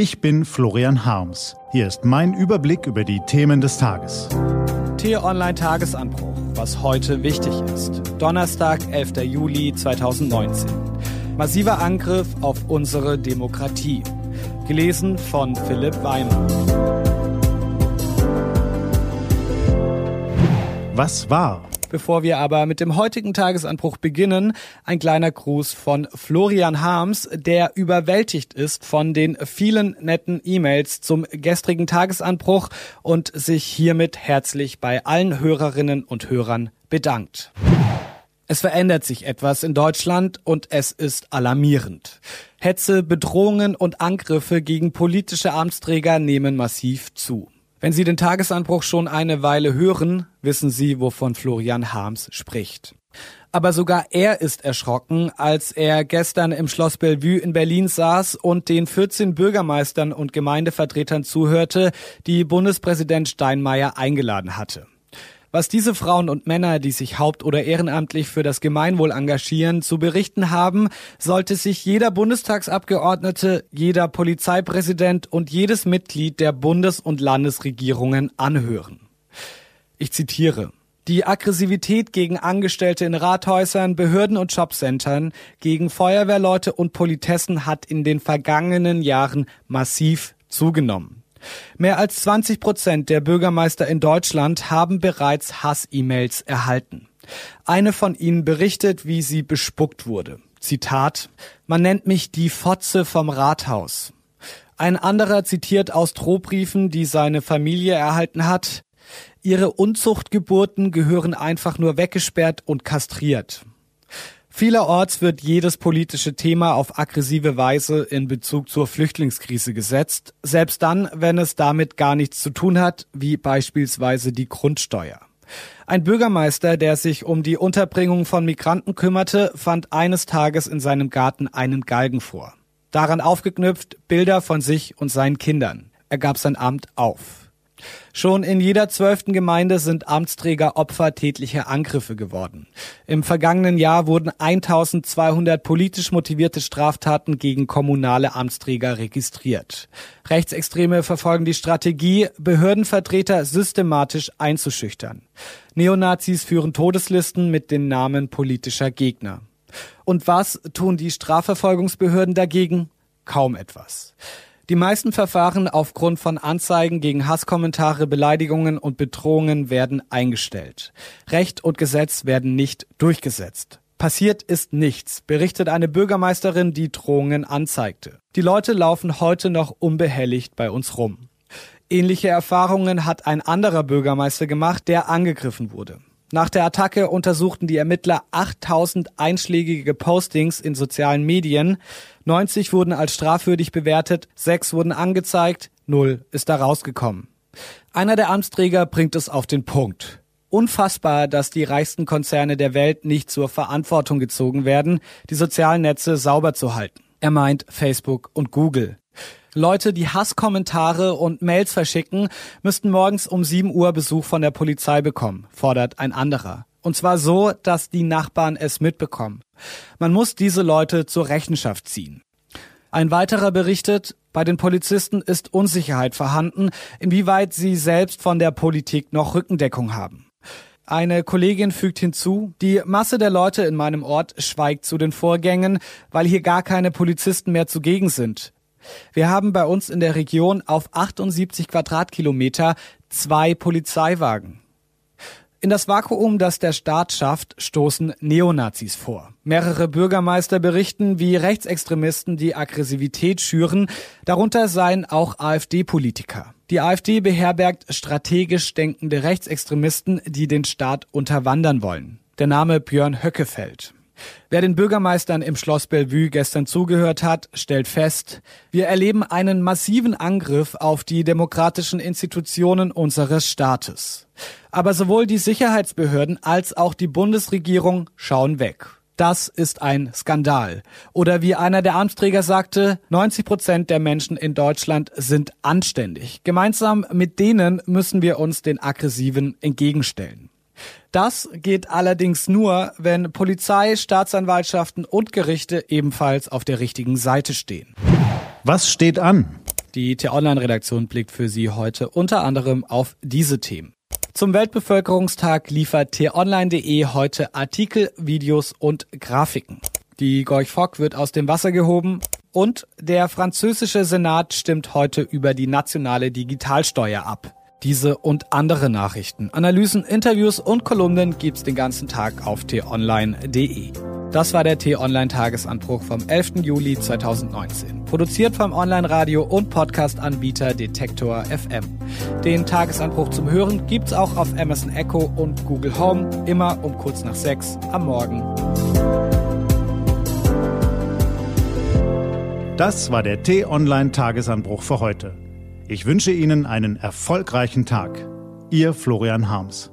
Ich bin Florian Harms. Hier ist mein Überblick über die Themen des Tages. T-Online Tagesanbruch, was heute wichtig ist. Donnerstag, 11. Juli 2019. Massiver Angriff auf unsere Demokratie. Gelesen von Philipp Weimer. Was war? Bevor wir aber mit dem heutigen Tagesanbruch beginnen, ein kleiner Gruß von Florian Harms, der überwältigt ist von den vielen netten E-Mails zum gestrigen Tagesanbruch und sich hiermit herzlich bei allen Hörerinnen und Hörern bedankt. Es verändert sich etwas in Deutschland und es ist alarmierend. Hetze, Bedrohungen und Angriffe gegen politische Amtsträger nehmen massiv zu. Wenn Sie den Tagesanbruch schon eine Weile hören, wissen Sie, wovon Florian Harms spricht. Aber sogar er ist erschrocken, als er gestern im Schloss Bellevue in Berlin saß und den 14 Bürgermeistern und Gemeindevertretern zuhörte, die Bundespräsident Steinmeier eingeladen hatte. Was diese Frauen und Männer, die sich haupt- oder ehrenamtlich für das Gemeinwohl engagieren, zu berichten haben, sollte sich jeder Bundestagsabgeordnete, jeder Polizeipräsident und jedes Mitglied der Bundes- und Landesregierungen anhören. Ich zitiere. Die Aggressivität gegen Angestellte in Rathäusern, Behörden und Jobcentern, gegen Feuerwehrleute und Politessen hat in den vergangenen Jahren massiv zugenommen. Mehr als 20 Prozent der Bürgermeister in Deutschland haben bereits Hass-E-Mails erhalten. Eine von ihnen berichtet, wie sie bespuckt wurde. Zitat, man nennt mich die Fotze vom Rathaus. Ein anderer zitiert aus Drohbriefen, die seine Familie erhalten hat, ihre Unzuchtgeburten gehören einfach nur weggesperrt und kastriert. Vielerorts wird jedes politische Thema auf aggressive Weise in Bezug zur Flüchtlingskrise gesetzt, selbst dann, wenn es damit gar nichts zu tun hat, wie beispielsweise die Grundsteuer. Ein Bürgermeister, der sich um die Unterbringung von Migranten kümmerte, fand eines Tages in seinem Garten einen Galgen vor. Daran aufgeknüpft Bilder von sich und seinen Kindern. Er gab sein Amt auf. Schon in jeder zwölften Gemeinde sind Amtsträger Opfer tätlicher Angriffe geworden. Im vergangenen Jahr wurden 1200 politisch motivierte Straftaten gegen kommunale Amtsträger registriert. Rechtsextreme verfolgen die Strategie, Behördenvertreter systematisch einzuschüchtern. Neonazis führen Todeslisten mit den Namen politischer Gegner. Und was tun die Strafverfolgungsbehörden dagegen? Kaum etwas. Die meisten Verfahren aufgrund von Anzeigen gegen Hasskommentare, Beleidigungen und Bedrohungen werden eingestellt. Recht und Gesetz werden nicht durchgesetzt. Passiert ist nichts, berichtet eine Bürgermeisterin, die Drohungen anzeigte. Die Leute laufen heute noch unbehelligt bei uns rum. Ähnliche Erfahrungen hat ein anderer Bürgermeister gemacht, der angegriffen wurde. Nach der Attacke untersuchten die Ermittler 8000 einschlägige Postings in sozialen Medien. 90 wurden als strafwürdig bewertet, 6 wurden angezeigt, 0 ist da rausgekommen. Einer der Amtsträger bringt es auf den Punkt. Unfassbar, dass die reichsten Konzerne der Welt nicht zur Verantwortung gezogen werden, die sozialen Netze sauber zu halten. Er meint Facebook und Google. Leute, die Hasskommentare und Mails verschicken, müssten morgens um 7 Uhr Besuch von der Polizei bekommen, fordert ein anderer. Und zwar so, dass die Nachbarn es mitbekommen. Man muss diese Leute zur Rechenschaft ziehen. Ein weiterer berichtet, bei den Polizisten ist Unsicherheit vorhanden, inwieweit sie selbst von der Politik noch Rückendeckung haben. Eine Kollegin fügt hinzu, die Masse der Leute in meinem Ort schweigt zu den Vorgängen, weil hier gar keine Polizisten mehr zugegen sind. Wir haben bei uns in der Region auf 78 Quadratkilometer zwei Polizeiwagen. In das Vakuum, das der Staat schafft, stoßen Neonazis vor. Mehrere Bürgermeister berichten, wie Rechtsextremisten die Aggressivität schüren, darunter seien auch AfD-Politiker. Die AfD beherbergt strategisch denkende Rechtsextremisten, die den Staat unterwandern wollen. Der Name Björn Höckefeld. Wer den Bürgermeistern im Schloss Bellevue gestern zugehört hat, stellt fest, wir erleben einen massiven Angriff auf die demokratischen Institutionen unseres Staates. Aber sowohl die Sicherheitsbehörden als auch die Bundesregierung schauen weg. Das ist ein Skandal. Oder wie einer der Amtsträger sagte, 90 Prozent der Menschen in Deutschland sind anständig. Gemeinsam mit denen müssen wir uns den Aggressiven entgegenstellen. Das geht allerdings nur, wenn Polizei, Staatsanwaltschaften und Gerichte ebenfalls auf der richtigen Seite stehen. Was steht an? Die T-Online-Redaktion blickt für Sie heute unter anderem auf diese Themen. Zum Weltbevölkerungstag liefert t-online.de heute Artikel, Videos und Grafiken. Die Gorch Fock wird aus dem Wasser gehoben und der französische Senat stimmt heute über die nationale Digitalsteuer ab. Diese und andere Nachrichten, Analysen, Interviews und Kolumnen gibt's den ganzen Tag auf t-online.de. Das war der T-Online-Tagesanbruch vom 11. Juli 2019. Produziert vom Online-Radio- und Podcast-Anbieter Detektor FM. Den Tagesanbruch zum Hören gibt's auch auf Amazon Echo und Google Home, immer um kurz nach sechs am Morgen. Das war der T-Online-Tagesanbruch für heute. Ich wünsche Ihnen einen erfolgreichen Tag. Ihr Florian Harms.